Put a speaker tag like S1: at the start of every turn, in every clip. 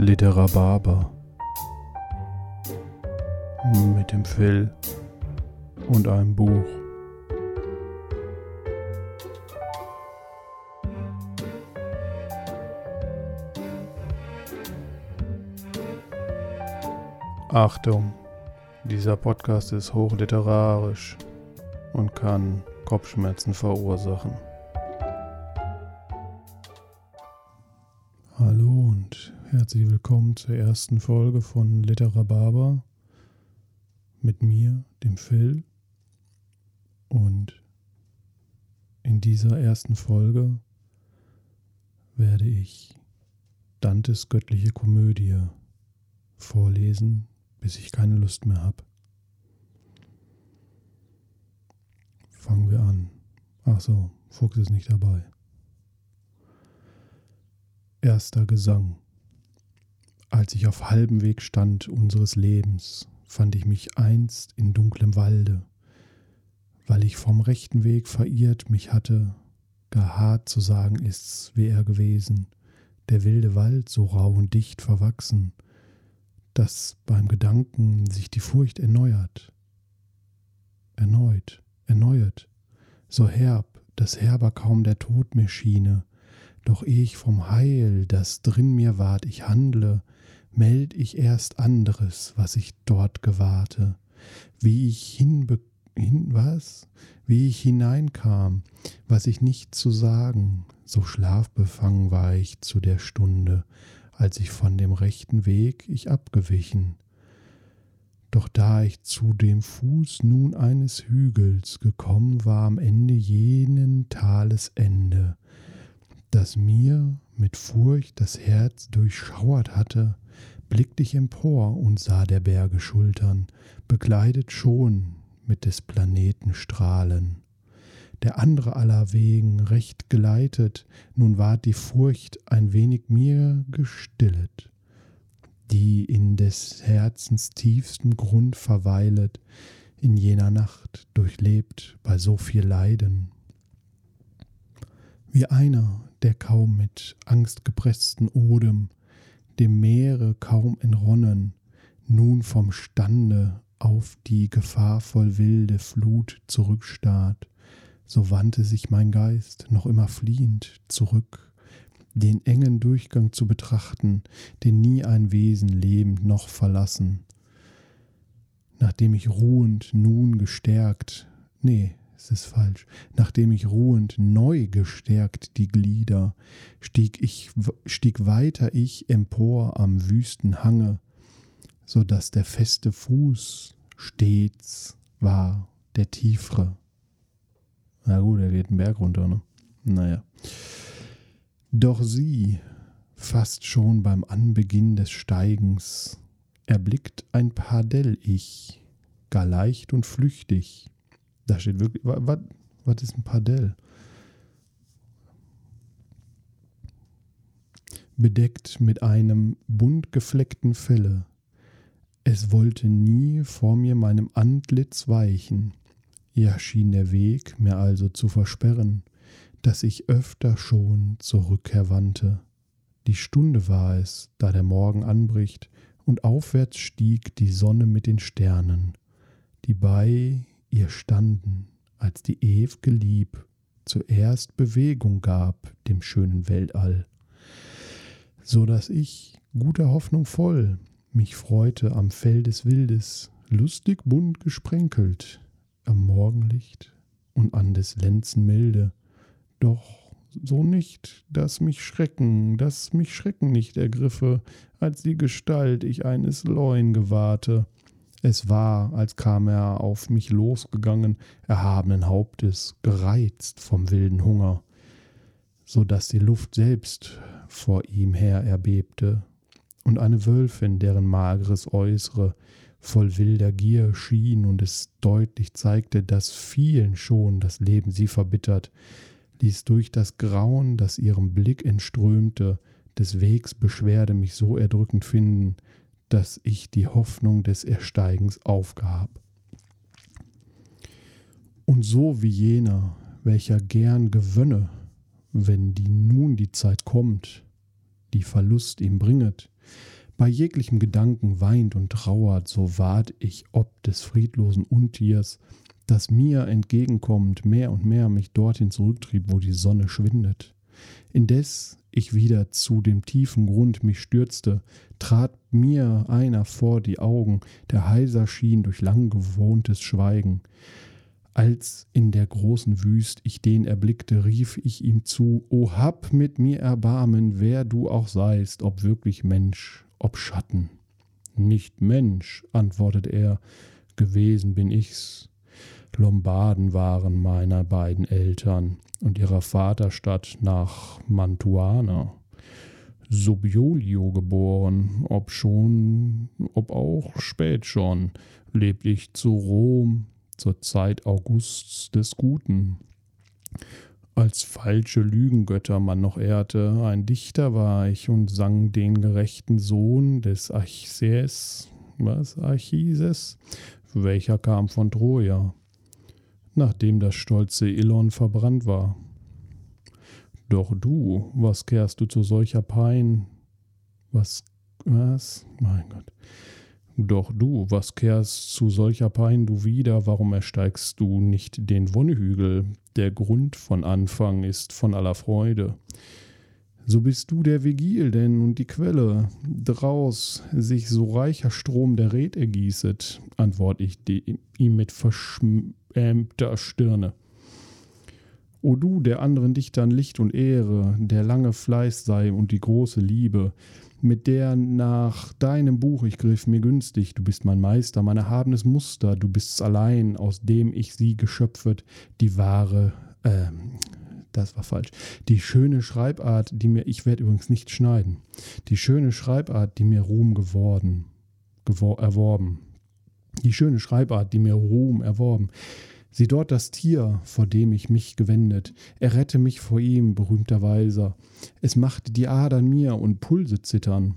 S1: Literababer mit dem Phil und einem Buch. Achtung, dieser Podcast ist hochliterarisch und kann Kopfschmerzen verursachen. Herzlich willkommen zur ersten Folge von Literababa mit mir, dem Phil. Und in dieser ersten Folge werde ich Dantes göttliche Komödie vorlesen, bis ich keine Lust mehr habe. Fangen wir an. Ach so, Fuchs ist nicht dabei. Erster Gesang. Als ich auf halbem Weg stand unseres Lebens, fand ich mich einst in dunklem Walde, weil ich vom rechten Weg verirrt mich hatte, gar hart zu sagen ist's, wie er gewesen, der wilde Wald so rau und dicht verwachsen, dass beim Gedanken sich die Furcht erneuert, erneut, erneuert, so herb, dass herber kaum der Tod mir schiene, doch eh ich vom Heil, das drin mir ward, ich handle, meld ich erst anderes, was ich dort gewahrte, wie ich hinbe hin, was? Wie ich hineinkam, was ich nicht zu sagen, so schlafbefangen war ich zu der Stunde, als ich von dem rechten Weg ich abgewichen. Doch da ich zu dem Fuß nun eines Hügels gekommen war am Ende jenen Tales Ende, das mir mit Furcht das Herz durchschauert hatte, blickte ich empor und sah der Berge Schultern, bekleidet schon mit des Planeten Strahlen. Der andere aller Wegen recht geleitet, nun ward die Furcht ein wenig mir gestillet, die in des Herzens tiefstem Grund verweilet, in jener Nacht durchlebt bei so viel Leiden. Wie einer, der kaum mit angstgepreßten Odem, dem Meere kaum entronnen, nun vom Stande auf die gefahrvoll wilde Flut zurückstarrt, so wandte sich mein Geist noch immer fliehend zurück, den engen Durchgang zu betrachten, den nie ein Wesen lebend noch verlassen. Nachdem ich ruhend nun gestärkt, nee, es ist falsch. Nachdem ich ruhend neu gestärkt die Glieder, stieg ich, stieg weiter ich empor am wüsten Hange, so dass der feste Fuß stets war der tiefere. Na gut, er geht einen Berg runter, ne? Naja. Doch sie, fast schon beim Anbeginn des Steigens, erblickt ein Pardell ich, gar leicht und flüchtig, da steht wirklich, was, ist ein Pardell? Bedeckt mit einem bunt gefleckten Felle. Es wollte nie vor mir meinem Antlitz weichen. Ja schien der Weg mir also zu versperren, dass ich öfter schon zur Rückkehr wandte. Die Stunde war es, da der Morgen anbricht, und aufwärts stieg die Sonne mit den Sternen, die bei ihr standen, als die ew'ge Lieb zuerst Bewegung gab dem schönen Weltall, so dass ich, guter Hoffnung voll, mich freute am Fell des Wildes, lustig bunt gesprenkelt, am Morgenlicht und an des Lenzen Milde, doch so nicht, dass mich Schrecken, dass mich Schrecken nicht ergriffe, als die Gestalt ich eines Leuen gewahrte, es war, als kam er auf mich losgegangen, erhabenen Hauptes, gereizt vom wilden Hunger, so dass die Luft selbst vor ihm her erbebte, und eine Wölfin, deren mageres Äußere voll wilder Gier schien und es deutlich zeigte, dass vielen schon das Leben sie verbittert, ließ durch das Grauen, das ihrem Blick entströmte, des Wegs Beschwerde mich so erdrückend finden, dass ich die Hoffnung des Ersteigens aufgab. Und so wie jener, welcher gern gewönne, wenn die nun die Zeit kommt, die Verlust ihm bringet, Bei jeglichem Gedanken weint und trauert, so ward ich ob des friedlosen Untiers, das mir entgegenkommt, mehr und mehr mich dorthin zurücktrieb, wo die Sonne schwindet. Indes ich wieder zu dem tiefen Grund mich stürzte, trat mir einer vor die Augen, der heiser schien durch lang gewohntes Schweigen. Als in der großen Wüst ich den erblickte, rief ich ihm zu, O hab mit mir Erbarmen, wer du auch seist, ob wirklich Mensch, ob Schatten. Nicht Mensch, antwortet er, gewesen bin ich's. Lombarden waren meiner beiden Eltern und ihrer Vaterstadt nach Mantuana. Subiolio geboren, ob schon, ob auch spät schon, lebt ich zu Rom zur Zeit Augusts des Guten. Als falsche Lügengötter man noch ehrte, ein Dichter war ich und sang den gerechten Sohn des Archises, was Archises, welcher kam von Troja nachdem das stolze Ilon verbrannt war. Doch du, was kehrst du zu solcher Pein? Was, was? Mein Gott. Doch du, was kehrst zu solcher Pein du wieder? Warum ersteigst du nicht den Wonnehügel? Der Grund von Anfang ist von aller Freude. So bist du der Vigil denn und die Quelle, draus sich so reicher Strom der Red ergießet, antwort ich ihm mit verschämter Stirne. O du, der anderen Dichtern Licht und Ehre, der lange Fleiß sei und die große Liebe, mit der nach deinem Buch ich griff mir günstig, du bist mein Meister, mein erhabenes Muster, du bist's allein, aus dem ich sie geschöpfet, die wahre, äh, das war falsch. Die schöne Schreibart, die mir, ich werde übrigens nicht schneiden, die schöne Schreibart, die mir Ruhm geworden, gewor, erworben. Die schöne Schreibart, die mir Ruhm erworben. Sieh dort das Tier, vor dem ich mich gewendet. Errette mich vor ihm, berühmter Weiser. Es macht die Adern mir und Pulse zittern.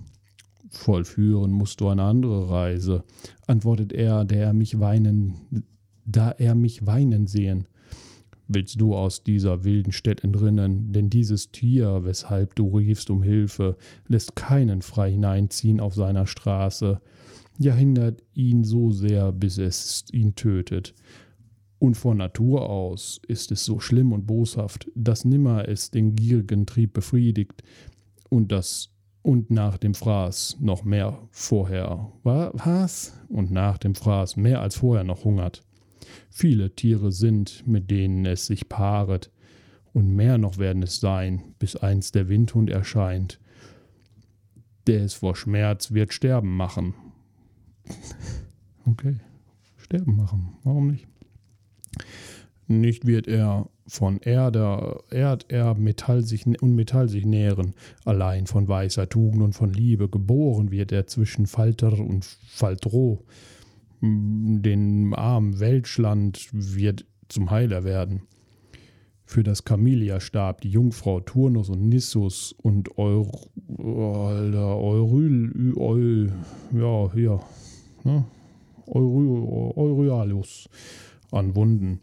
S1: Vollführen musst du eine andere Reise, antwortet er, der mich weinen, da er mich weinen sehen willst du aus dieser wilden Stadt entrinnen, denn dieses Tier, weshalb du riefst um Hilfe, lässt keinen frei hineinziehen auf seiner Straße, ja hindert ihn so sehr, bis es ihn tötet. Und von Natur aus ist es so schlimm und boshaft, dass nimmer es den gierigen Trieb befriedigt und das und nach dem Fraß noch mehr vorher. Was? Und nach dem Fraß mehr als vorher noch hungert viele Tiere sind, mit denen es sich paaret, und mehr noch werden es sein, bis einst der Windhund erscheint, der es vor Schmerz wird sterben machen. Okay, sterben machen, warum nicht? Nicht wird er von Erde, Erd er Metall sich, und Metall sich nähren, allein von weißer Tugend und von Liebe geboren wird er zwischen Falter und Faltroh, den armen Welschland wird zum Heiler werden. Für das Camellia-Stab die Jungfrau Turnus und Nissus und Eur, Euryl, Eul, ja, hier, ne? Euryalus an Wunden.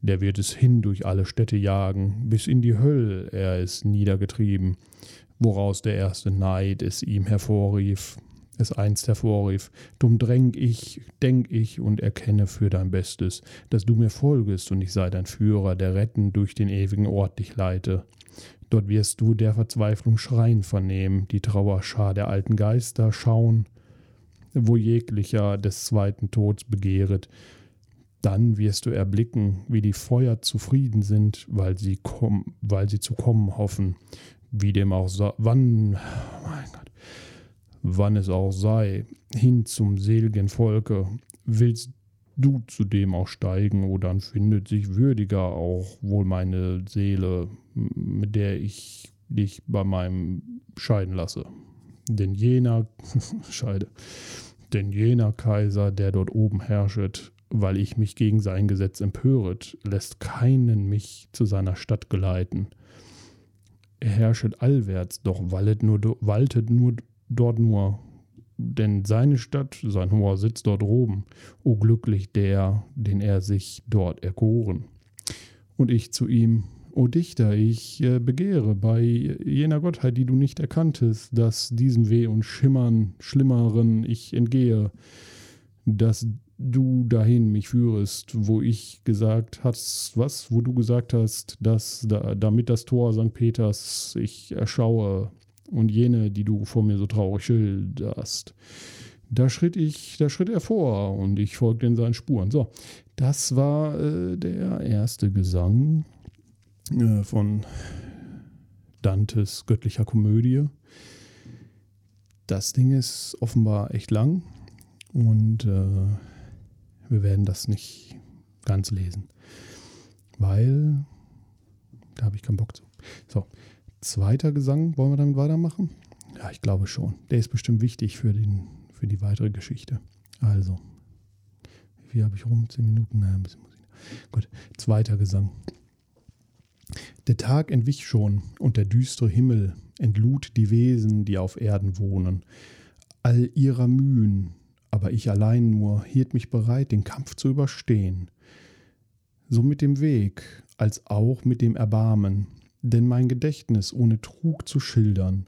S1: Der wird es hin durch alle Städte jagen, bis in die Hölle er es niedergetrieben, woraus der erste Neid es ihm hervorrief es einst hervorrief, dumm dräng ich, denk ich und erkenne für dein Bestes, dass du mir folgest und ich sei dein Führer, der retten durch den ewigen Ort dich leite. Dort wirst du der Verzweiflung Schreien vernehmen, die Trauerschar der alten Geister schauen, wo jeglicher des zweiten Tods begehret. Dann wirst du erblicken, wie die Feuer zufrieden sind, weil sie, komm, weil sie zu kommen hoffen, wie dem auch so, wann, mein Gott, wann es auch sei, hin zum seligen Volke, willst du zu dem auch steigen, o dann findet sich würdiger auch wohl meine Seele, mit der ich dich bei meinem scheiden lasse. Denn jener, Scheide, denn jener Kaiser, der dort oben herrschet, weil ich mich gegen sein Gesetz empöret, lässt keinen mich zu seiner Stadt geleiten. Er herrschet allwärts, doch wallet nur, waltet nur dort nur, denn seine Stadt, sein hoher Sitz dort oben, o glücklich der, den er sich dort erkoren. Und ich zu ihm, O Dichter, ich äh, begehre bei jener Gottheit, die du nicht erkanntest, dass diesem Weh und Schimmern, Schlimmeren ich entgehe, dass du dahin mich führest, wo ich gesagt hast, was, wo du gesagt hast, dass da, damit das Tor St. Peters ich erschaue und jene, die du vor mir so traurig schilderst. Da schritt ich, da schritt er vor und ich folgte in seinen Spuren. So, das war äh, der erste Gesang äh, von Dantes göttlicher Komödie. Das Ding ist offenbar echt lang und äh, wir werden das nicht ganz lesen, weil da habe ich keinen Bock zu. So, zweiter Gesang, wollen wir damit weitermachen? Ja, ich glaube schon. Der ist bestimmt wichtig für, den, für die weitere Geschichte. Also, wie viel habe ich rum? Zehn Minuten? Naja, ein bisschen Musik. Gut, zweiter Gesang. Der Tag entwich schon und der düstere Himmel entlud die Wesen, die auf Erden wohnen. All ihrer Mühen, aber ich allein nur hielt mich bereit, den Kampf zu überstehen. So mit dem Weg, als auch mit dem Erbarmen, denn mein Gedächtnis ohne Trug zu schildern.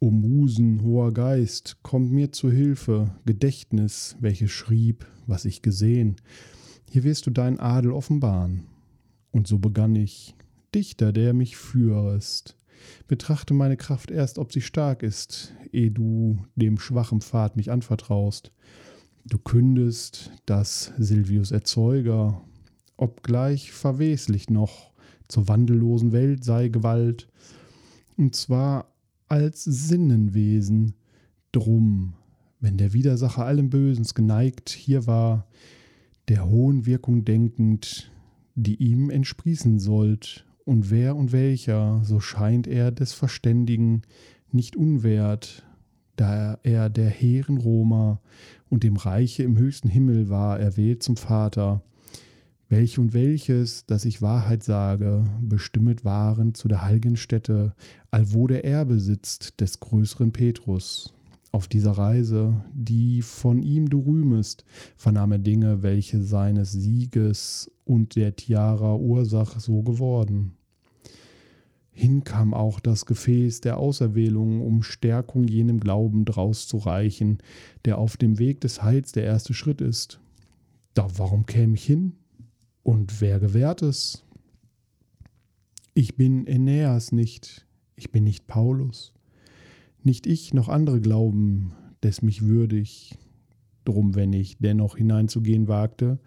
S1: O Musen, hoher Geist, kommt mir zu Hilfe, Gedächtnis, welches schrieb, was ich gesehen. Hier wirst du deinen Adel offenbaren. Und so begann ich, Dichter, der mich führest. Betrachte meine Kraft erst, ob sie stark ist, ehe du dem schwachen Pfad mich anvertraust. Du kündest, dass Silvius Erzeuger, obgleich verweslich noch, zur wandellosen Welt sei Gewalt, und zwar als Sinnenwesen. Drum, wenn der Widersacher allem Bösens geneigt hier war, der hohen Wirkung denkend, die ihm entsprießen sollt, und wer und welcher, so scheint er des Verständigen nicht unwert, da er der hehren Roma und dem Reiche im höchsten Himmel war erwählt zum Vater, welch und welches, dass ich Wahrheit sage, bestimmet waren zu der heiligen Stätte, allwo der Erbe sitzt des größeren Petrus. Auf dieser Reise, die von ihm du rühmest, vernahm er Dinge, welche seines Sieges und der Tiara Ursach so geworden. Hinkam auch das Gefäß der Auserwählung, um Stärkung jenem Glauben draus zu reichen, der auf dem Weg des Heils der erste Schritt ist. Da warum käme ich hin? Und wer gewährt es? Ich bin Aeneas nicht, ich bin nicht Paulus. Nicht ich noch andere glauben, des mich würdig. Drum, wenn ich dennoch hineinzugehen wagte,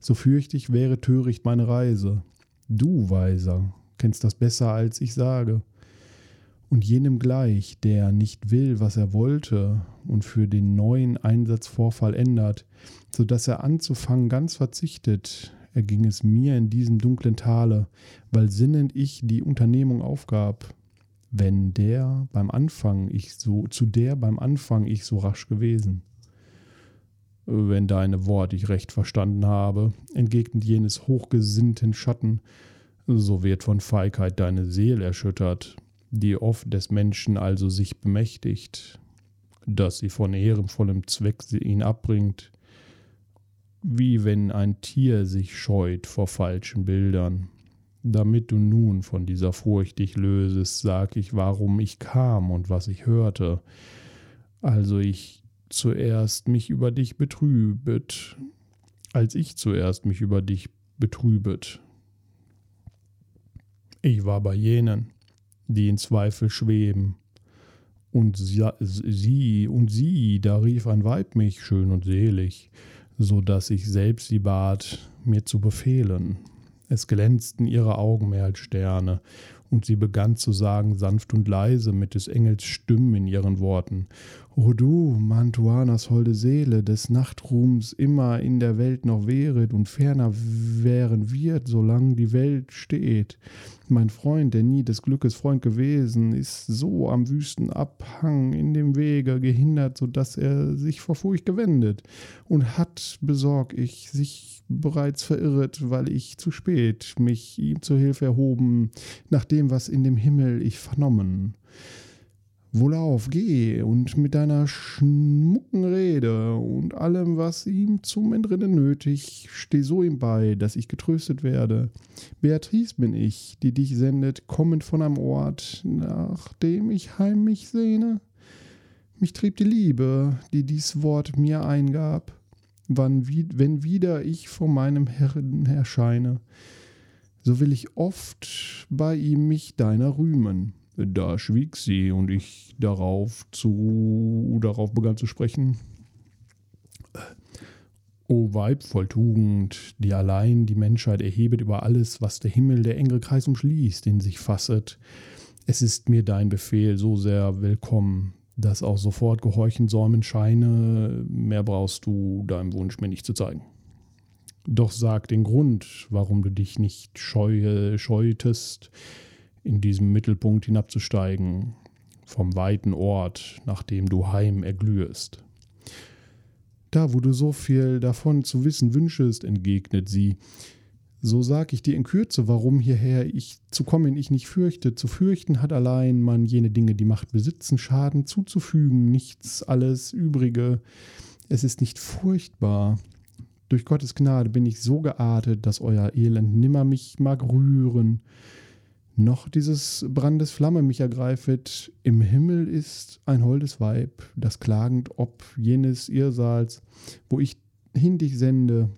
S1: so fürchte ich, wäre töricht meine Reise. Du, Weiser, kennst das besser, als ich sage. Und jenem gleich, der nicht will, was er wollte und für den neuen Einsatzvorfall ändert, so dass er anzufangen ganz verzichtet, erging es mir in diesem dunklen Tale, weil sinnend ich die Unternehmung aufgab, wenn der beim Anfang ich so, zu der beim Anfang ich so rasch gewesen. Wenn deine Wort ich recht verstanden habe, entgegnet jenes hochgesinnten Schatten, so wird von Feigheit deine Seele erschüttert, die oft des Menschen also sich bemächtigt, dass sie von ehrenvollem Zweck ihn abbringt, wie wenn ein Tier sich scheut vor falschen Bildern. Damit du nun von dieser Furcht dich lösest, sag ich, warum ich kam und was ich hörte. Also ich zuerst mich über dich betrübet, als ich zuerst mich über dich betrübet, ich war bei jenen, die in Zweifel schweben. Und sie und sie, da rief ein Weib mich schön und selig, so dass ich selbst sie bat, mir zu befehlen. Es glänzten ihre Augen mehr als Sterne, und sie begann zu sagen, sanft und leise, mit des Engels Stimmen in ihren Worten, O du, Mantuanas holde Seele, des Nachtruhms immer in der Welt noch wäret und ferner wären wird, solange die Welt steht. Mein Freund, der nie des Glückes Freund gewesen, ist so am wüsten Abhang in dem Wege gehindert, so dass er sich vor Furcht gewendet und hat, besorg ich, sich bereits verirret, weil ich zu spät mich ihm zur Hilfe erhoben, nach dem, was in dem Himmel ich vernommen Wohlauf, geh und mit deiner schmucken Rede und allem, was ihm zum Entrinnen nötig, steh so ihm bei, dass ich getröstet werde. Beatrice bin ich, die dich sendet, kommend von einem Ort, nach dem ich heim mich sehne. Mich trieb die Liebe, die dies Wort mir eingab, wann, wenn wieder ich vor meinem Herrn erscheine, so will ich oft bei ihm mich deiner rühmen da schwieg sie und ich darauf zu darauf begann zu sprechen. O Weib voll Tugend, die allein die Menschheit erhebet über alles, was der Himmel der enge Kreis umschließt, in sich fasset. Es ist mir dein Befehl so sehr willkommen, dass auch sofort gehorchen säumen scheine, mehr brauchst du deinem Wunsch mir nicht zu zeigen. Doch sag den Grund, warum du dich nicht scheue, scheutest, in diesem Mittelpunkt hinabzusteigen, vom weiten Ort, nach dem du heim erglühest. Da, wo du so viel davon zu wissen wünschest, entgegnet sie, so sag ich dir in Kürze, warum hierher ich zu kommen ich nicht fürchte. Zu fürchten hat allein man jene Dinge, die Macht besitzen, Schaden zuzufügen, nichts alles Übrige. Es ist nicht furchtbar. Durch Gottes Gnade bin ich so geartet, dass euer Elend nimmer mich mag rühren noch dieses Brandes Flamme mich ergreifet. Im Himmel ist ein holdes Weib, das klagend ob jenes Irrsaals, wo ich hin dich sende.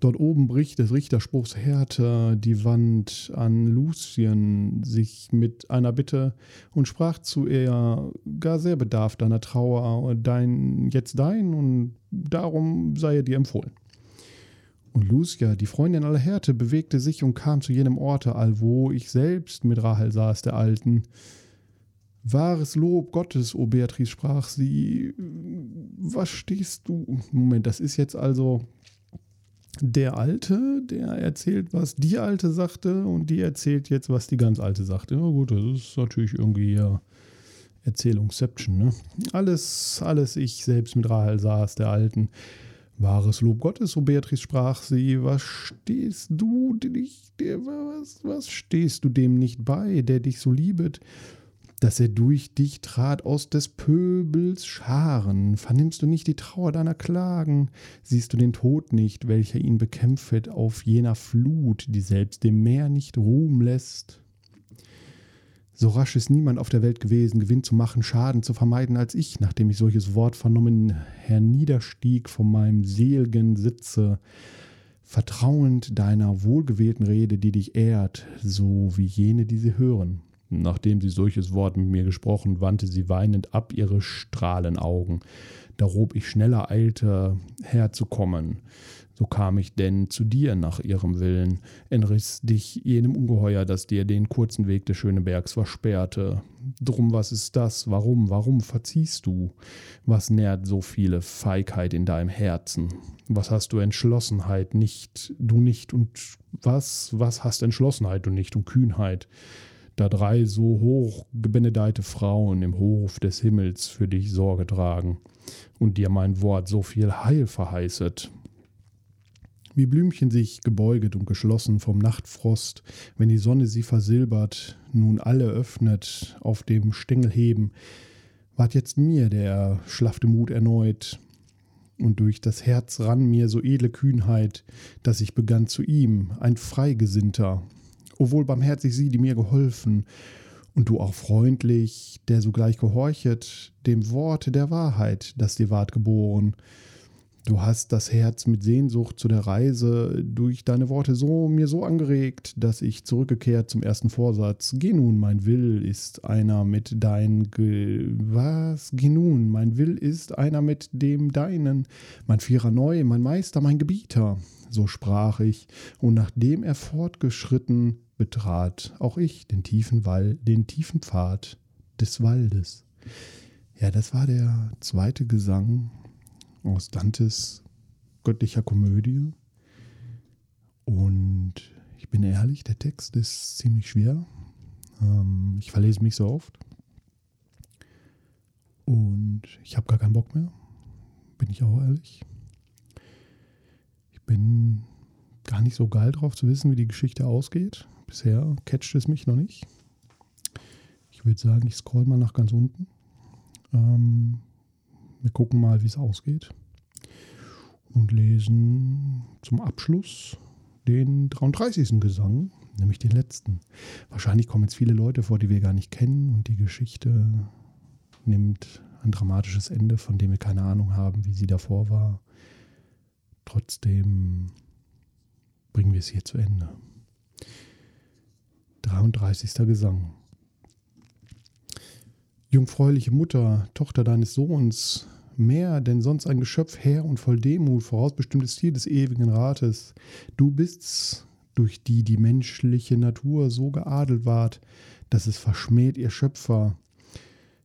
S1: Dort oben bricht des Richterspruchs Härte die Wand an Lucien sich mit einer Bitte und sprach zu ihr, gar sehr bedarf deiner Trauer, dein, jetzt dein und darum sei er dir empfohlen. Und Lucia, die Freundin aller Härte, bewegte sich und kam zu jenem Orte, allwo ich selbst mit Rahel saß, der Alten. Wahres Lob Gottes, o Beatrice, sprach sie. Was stehst du? Moment, das ist jetzt also der Alte, der erzählt, was die Alte sagte, und die erzählt jetzt, was die ganz Alte sagte. Ja, gut, das ist natürlich irgendwie ja Erzählungsception, ne? Alles, alles ich selbst mit Rahel saß, der Alten. Wahres Lob Gottes, so Beatrice sprach sie, was stehst du dich, was, was stehst du dem nicht bei, der dich so liebet, dass er durch dich trat aus des Pöbels Scharen. Vernimmst du nicht die Trauer deiner Klagen? Siehst du den Tod nicht, welcher ihn bekämpfet auf jener Flut, die selbst dem Meer nicht Ruhm lässt? So rasch ist niemand auf der Welt gewesen, Gewinn zu machen, Schaden zu vermeiden als ich, nachdem ich solches Wort vernommen, herniederstieg von meinem selgen Sitze, vertrauend deiner wohlgewählten Rede, die dich ehrt, so wie jene, die sie hören. Nachdem sie solches Wort mit mir gesprochen, wandte sie weinend ab ihre Strahlenaugen. Darob ich schneller eilte, herzukommen. So kam ich denn zu dir nach ihrem Willen, entriss dich jenem Ungeheuer, das dir den kurzen Weg des Schönebergs versperrte. Drum, was ist das? Warum, warum verziehst du? Was nährt so viele Feigheit in deinem Herzen? Was hast du Entschlossenheit nicht, du nicht und was, was hast Entschlossenheit du nicht und Kühnheit? Da drei so hoch gebenedeite Frauen im Hof des Himmels für dich Sorge tragen und dir mein Wort so viel Heil verheißet, wie Blümchen sich gebeuget und geschlossen vom Nachtfrost, wenn die Sonne sie versilbert, nun alle öffnet, auf dem Stängel heben, ward jetzt mir der schlaffte Mut erneut, und durch das Herz rann mir so edle Kühnheit, dass ich begann zu ihm, ein Freigesinnter, o wohl barmherzig sie, die mir geholfen, und du auch freundlich, der sogleich gehorchet, dem Worte der Wahrheit, das dir ward geboren, Du hast das Herz mit Sehnsucht zu der Reise durch deine Worte so mir so angeregt, dass ich zurückgekehrt zum ersten Vorsatz. Geh nun, mein Will ist einer mit dein Ge was? Geh nun, mein Will ist einer mit dem deinen, mein Vierer neu, mein Meister, mein Gebieter. So sprach ich, und nachdem er fortgeschritten, betrat auch ich den tiefen Wall, den tiefen Pfad des Waldes. Ja, das war der zweite Gesang aus Dantes göttlicher Komödie. Und ich bin ehrlich, der Text ist ziemlich schwer. Ähm, ich verlese mich so oft. Und ich habe gar keinen Bock mehr. Bin ich auch ehrlich. Ich bin gar nicht so geil drauf zu wissen, wie die Geschichte ausgeht. Bisher catcht es mich noch nicht. Ich würde sagen, ich scroll mal nach ganz unten. Ähm, wir gucken mal, wie es ausgeht. Und lesen zum Abschluss den 33. Gesang, nämlich den letzten. Wahrscheinlich kommen jetzt viele Leute vor, die wir gar nicht kennen und die Geschichte nimmt ein dramatisches Ende, von dem wir keine Ahnung haben, wie sie davor war. Trotzdem bringen wir es hier zu Ende. 33. Gesang. Jungfräuliche Mutter, Tochter deines Sohns, mehr denn sonst ein Geschöpf Herr und voll Demut, vorausbestimmtes Ziel des ewigen Rates. Du bist's, durch die die menschliche Natur so geadelt ward, dass es verschmäht ihr Schöpfer,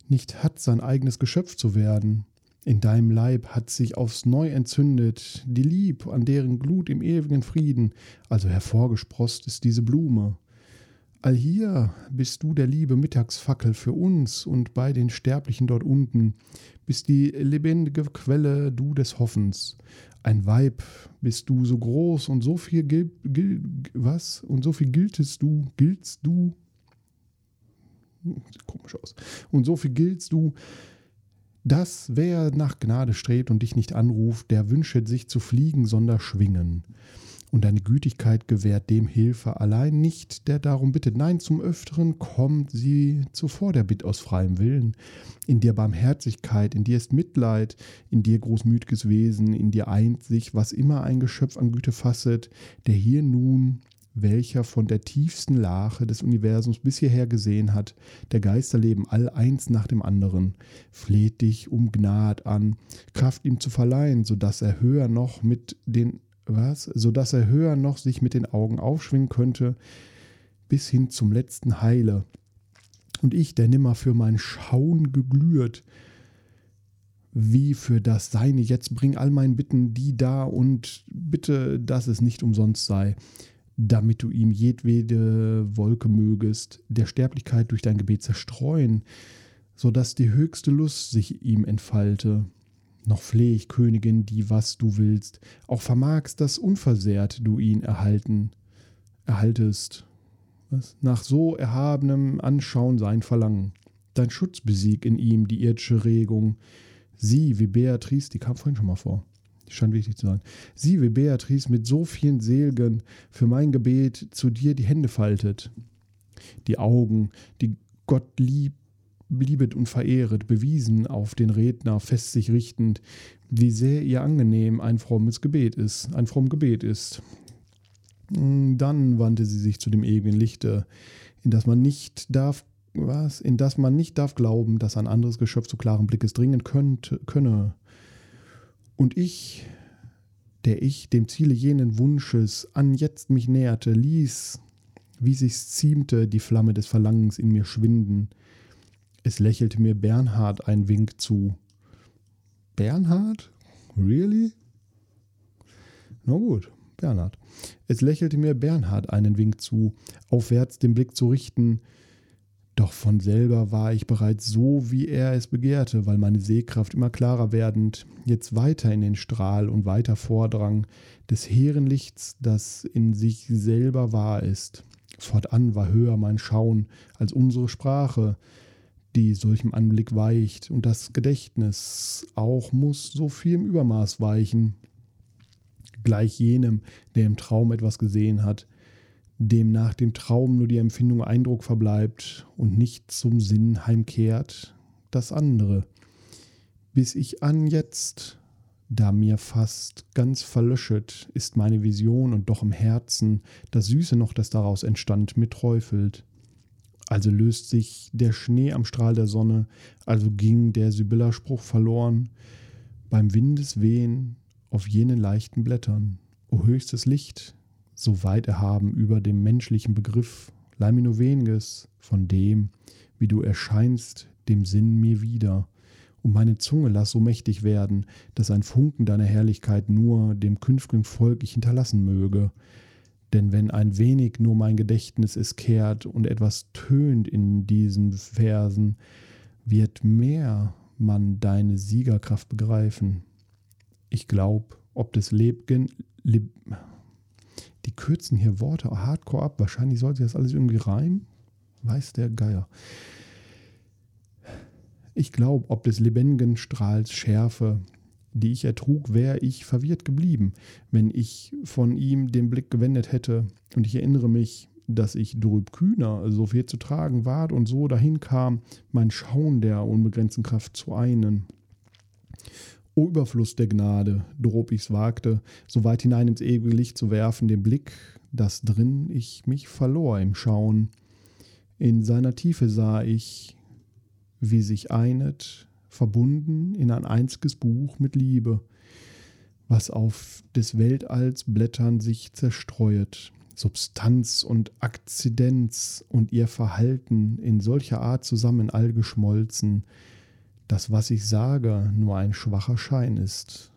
S1: nicht hat sein eigenes Geschöpf zu werden. In deinem Leib hat sich aufs Neu entzündet die Lieb, an deren Glut im ewigen Frieden, also hervorgesproßt ist diese Blume. Allhier bist du der liebe Mittagsfackel für uns und bei den Sterblichen dort unten, bist die lebendige Quelle du des Hoffens. Ein Weib bist du so groß und so viel gil, gil, was und so viel giltest du, giltst du Sieht komisch aus. Und so viel giltst du, dass wer nach Gnade strebt und dich nicht anruft, der wünschet sich zu fliegen, sondern schwingen. Und deine Gütigkeit gewährt dem Hilfe allein nicht, der darum bittet. Nein, zum Öfteren kommt sie zuvor der Bitt aus freiem Willen. In dir Barmherzigkeit, in dir ist Mitleid, in dir großmütiges Wesen, in dir eint sich, was immer ein Geschöpf an Güte fasset, der hier nun welcher von der tiefsten Lache des Universums bis hierher gesehen hat, der Geisterleben all eins nach dem anderen, fleht dich um Gnad an, Kraft ihm zu verleihen, so dass er höher noch mit den was, so dass er höher noch sich mit den Augen aufschwingen könnte, bis hin zum letzten Heile. Und ich, der nimmer für mein Schauen geglüht, wie für das Seine, jetzt bring all meinen Bitten die da und bitte, dass es nicht umsonst sei damit du ihm jedwede Wolke mögest, der Sterblichkeit durch dein Gebet zerstreuen, so dass die höchste Lust sich ihm entfalte. Noch fleh ich, Königin, die was du willst, auch vermagst, dass unversehrt du ihn erhalten, erhaltest. Was? Nach so erhabenem Anschauen sein Verlangen. Dein Schutz besieg in ihm die irdische Regung. Sie, wie Beatrice, die kam vorhin schon mal vor scheint wichtig zu sein. Sie, wie Beatrice, mit so vielen Segen für mein Gebet zu dir die Hände faltet. Die Augen, die Gott lieb, liebet und verehret, bewiesen auf den Redner fest sich richtend, wie sehr ihr angenehm ein frommes Gebet ist, ein fromm Gebet ist. Dann wandte sie sich zu dem ewigen Lichte, in das man nicht darf, was, in das man nicht darf glauben, dass ein anderes Geschöpf zu klarem Blickes dringen könnte, könne. Und ich, der ich dem Ziele jenen Wunsches an jetzt mich näherte, ließ, wie sich's ziemte, die Flamme des Verlangens in mir schwinden. Es lächelte mir Bernhard ein Wink zu. Bernhard? Really? Na gut, Bernhard. Es lächelte mir Bernhard einen Wink zu, aufwärts den Blick zu richten, doch von selber war ich bereits so, wie er es begehrte, weil meine Sehkraft immer klarer werdend jetzt weiter in den Strahl und weiter vordrang des hehren Lichts, das in sich selber wahr ist. Fortan war höher mein Schauen als unsere Sprache, die solchem Anblick weicht, und das Gedächtnis auch muss so viel im Übermaß weichen, gleich jenem, der im Traum etwas gesehen hat, dem nach dem Traum nur die Empfindung Eindruck verbleibt und nicht zum Sinn heimkehrt, das andere. Bis ich an jetzt, da mir fast ganz verlöschet ist meine Vision und doch im Herzen das Süße noch, das daraus entstand, mir träufelt. Also löst sich der Schnee am Strahl der Sonne, also ging der Sibylla-Spruch verloren, beim Windeswehen auf jenen leichten Blättern. O höchstes Licht, so weit erhaben über dem menschlichen Begriff, Lamino Venges, von dem, wie du erscheinst, dem Sinn mir wieder. Und meine Zunge lass so mächtig werden, dass ein Funken deiner Herrlichkeit nur dem künftigen Volk ich hinterlassen möge. Denn wenn ein wenig nur mein Gedächtnis es kehrt und etwas tönt in diesen Versen, wird mehr man deine Siegerkraft begreifen. Ich glaub, ob des Lebgen, Leb, die kürzen hier Worte hardcore ab. Wahrscheinlich sollte das alles irgendwie reimen. Weiß der Geier. Ich glaub, ob des lebendigen Strahls Schärfe, die ich ertrug, wäre ich verwirrt geblieben, wenn ich von ihm den Blick gewendet hätte. Und ich erinnere mich, dass ich drüb kühner, so viel zu tragen ward und so dahin kam, mein Schauen der unbegrenzten Kraft zu einen. O Überfluss der Gnade, drob ich's wagte, so weit hinein ins ewige Licht zu werfen, den Blick, dass drin ich mich verlor im Schauen. In seiner Tiefe sah ich, wie sich einet, verbunden in ein einziges Buch mit Liebe, was auf des Weltalls Blättern sich zerstreuet, Substanz und Akzidenz und ihr Verhalten in solcher Art zusammen allgeschmolzen, dass was ich sage nur ein schwacher Schein ist.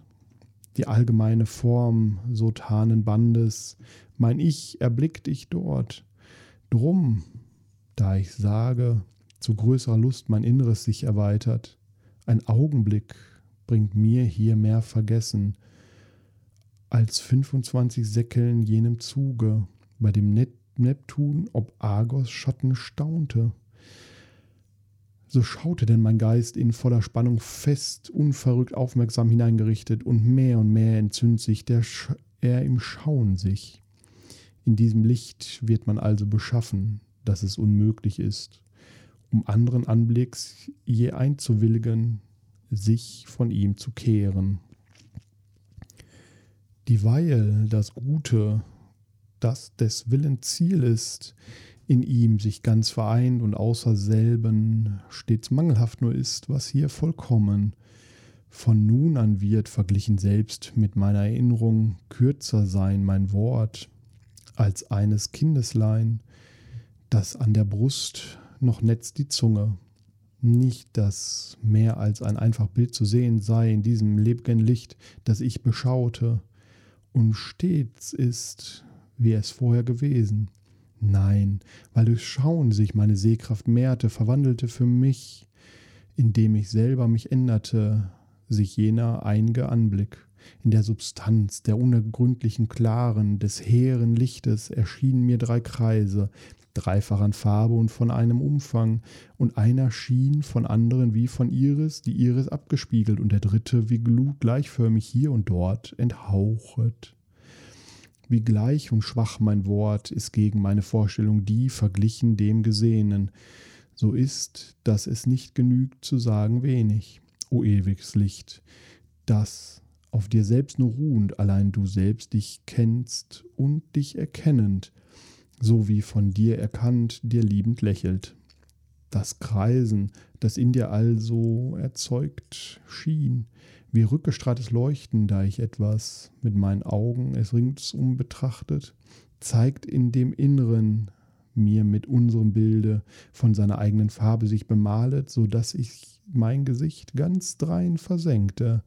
S1: Die allgemeine Form sotanen Bandes, mein Ich erblickt ich dort. Drum, da ich sage, zu größerer Lust mein Inneres sich erweitert, ein Augenblick bringt mir hier mehr Vergessen, als 25 Säckeln jenem Zuge, bei dem Neptun ob Argos Schatten staunte. So schaute denn mein Geist in voller Spannung fest, unverrückt aufmerksam hineingerichtet, und mehr und mehr entzündet sich der Sch er im Schauen sich. In diesem Licht wird man also beschaffen, dass es unmöglich ist, um anderen Anblicks je einzuwilligen, sich von ihm zu kehren. Dieweil das Gute, das des Willens Ziel ist, in ihm sich ganz vereint und außer selben stets mangelhaft nur ist, was hier vollkommen von nun an wird, verglichen selbst mit meiner Erinnerung, kürzer sein mein Wort als eines Kindeslein, das an der Brust noch netzt die Zunge. Nicht, dass mehr als ein einfach Bild zu sehen sei in diesem lebgen Licht, das ich beschaute, und stets ist, wie es vorher gewesen. Nein, weil durch Schauen sich meine Sehkraft mehrte, verwandelte für mich, indem ich selber mich änderte, sich jener einge Anblick. In der Substanz der unergründlichen Klaren, des hehren Lichtes erschienen mir drei Kreise, dreifach an Farbe und von einem Umfang, und einer schien von anderen wie von Iris, die Iris abgespiegelt, und der dritte wie Glut gleichförmig hier und dort enthauchet. Wie gleich und schwach mein Wort ist gegen meine Vorstellung die verglichen dem Gesehenen. So ist, dass es nicht genügt zu sagen wenig, o ewiges Licht, das auf dir selbst nur ruhend allein du selbst dich kennst und dich erkennend, so wie von dir erkannt, dir liebend lächelt. Das Kreisen, das in dir also erzeugt schien, wie rückgestrahltes Leuchten, da ich etwas mit meinen Augen es ringsum betrachtet, zeigt in dem Inneren mir mit unserem Bilde von seiner eigenen Farbe sich bemalet, so dass ich mein Gesicht ganz drein versenkte,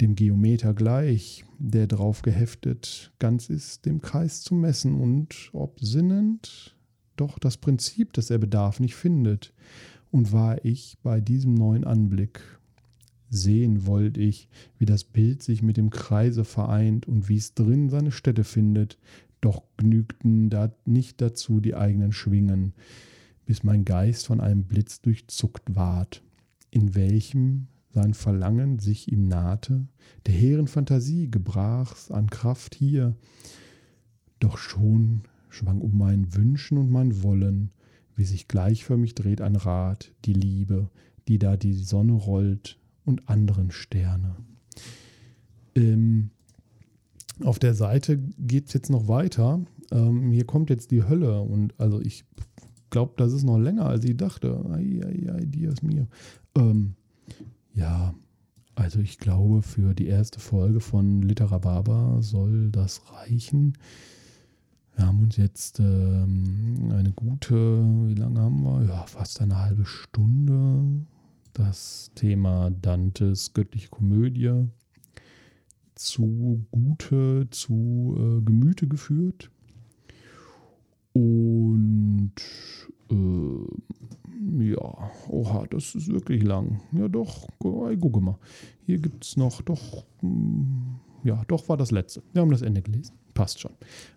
S1: dem Geometer gleich, der drauf geheftet ganz ist, dem Kreis zu messen und ob sinnend, doch das Prinzip, das er bedarf, nicht findet. Und war ich bei diesem neuen Anblick Sehen wollte ich, wie das Bild sich mit dem Kreise vereint und wie es drin seine Stätte findet, doch genügten da nicht dazu die eigenen Schwingen, bis mein Geist von einem Blitz durchzuckt ward, in welchem sein Verlangen sich ihm nahte, der hehren Fantasie gebrach's an Kraft hier, doch schon schwang um mein Wünschen und mein Wollen, wie sich gleichförmig dreht ein Rad, die Liebe, die da die Sonne rollt, und anderen Sterne. Ähm, auf der Seite geht es jetzt noch weiter. Ähm, hier kommt jetzt die Hölle und also ich glaube, das ist noch länger, als ich dachte. Ai, ai, ai, Dios mio. Ähm, ja, also ich glaube, für die erste Folge von Literababa soll das reichen. Wir haben uns jetzt ähm, eine gute, wie lange haben wir? Ja, fast eine halbe Stunde das Thema Dantes göttliche Komödie zu Gute, zu äh, Gemüte geführt. Und äh, ja, oha, das ist wirklich lang. Ja, doch, gucke mal. Hier gibt es noch, doch, hm, ja, doch war das letzte. Wir haben das Ende gelesen. Passt schon.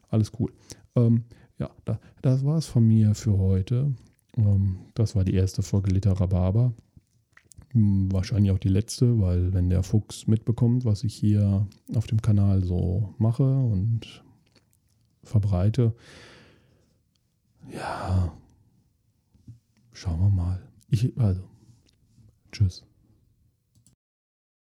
S1: Alles cool. Ähm, ja, da, das war es von mir für heute. Ähm, das war die erste Folge Literababa. Hm, wahrscheinlich auch die letzte, weil wenn der Fuchs mitbekommt, was ich hier auf dem Kanal so mache und verbreite, ja, schauen wir mal. Ich, also, tschüss.